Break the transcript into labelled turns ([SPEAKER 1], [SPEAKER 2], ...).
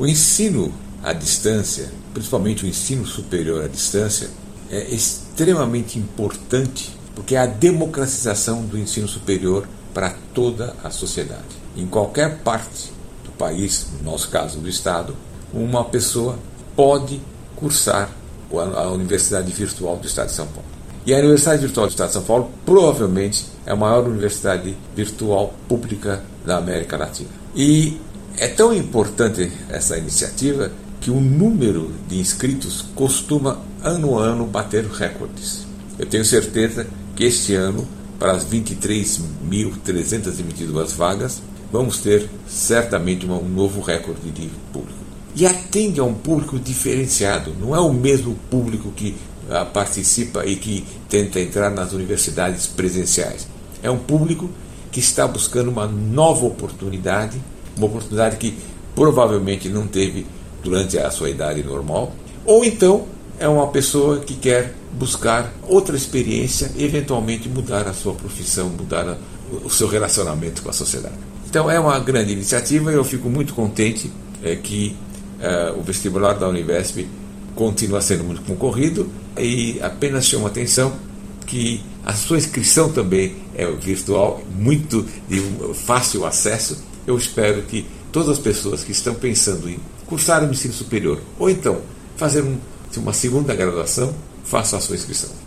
[SPEAKER 1] O ensino à distância, principalmente o ensino superior à distância, é extremamente importante porque é a democratização do ensino superior para toda a sociedade. Em qualquer parte do país, no nosso caso do Estado, uma pessoa pode cursar a Universidade Virtual do Estado de São Paulo. E a Universidade Virtual do Estado de São Paulo provavelmente é a maior universidade virtual pública da América Latina. E é tão importante essa iniciativa que o número de inscritos costuma ano a ano bater recordes. Eu tenho certeza que este ano, para as 23.322 vagas, vamos ter certamente um novo recorde de público. E atende a um público diferenciado, não é o mesmo público que uh, participa e que tenta entrar nas universidades presenciais. É um público que está buscando uma nova oportunidade, uma oportunidade que provavelmente não teve durante a sua idade normal, ou então é uma pessoa que quer buscar outra experiência e eventualmente mudar a sua profissão, mudar a, o seu relacionamento com a sociedade. Então é uma grande iniciativa e eu fico muito contente é, que é, o vestibular da Univesp continua sendo muito concorrido e apenas chamo a atenção que a sua inscrição também é virtual, muito de fácil acesso. Eu espero que todas as pessoas que estão pensando em cursar o ensino superior ou então fazer um, uma segunda graduação faça a sua inscrição.